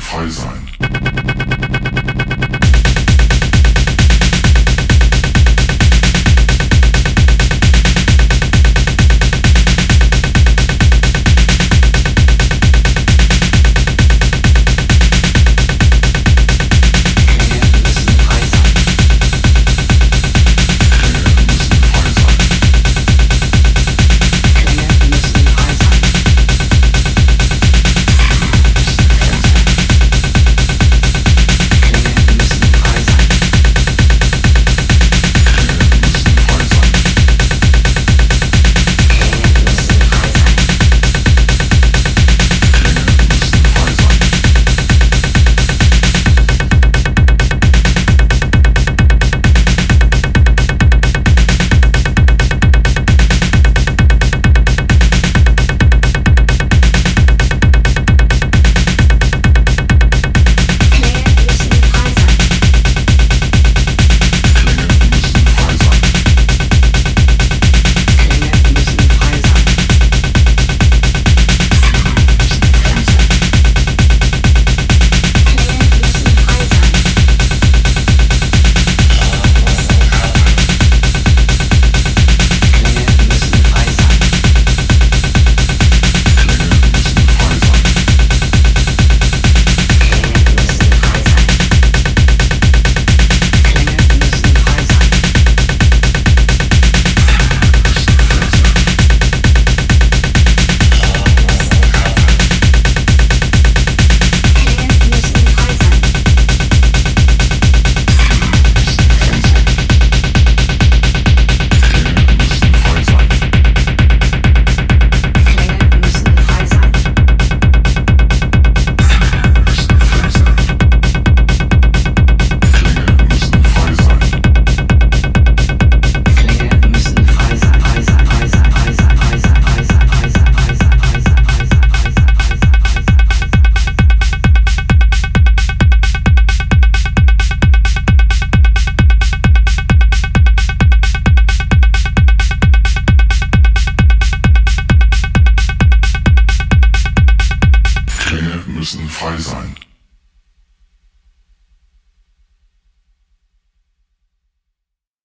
kostenfrei sein.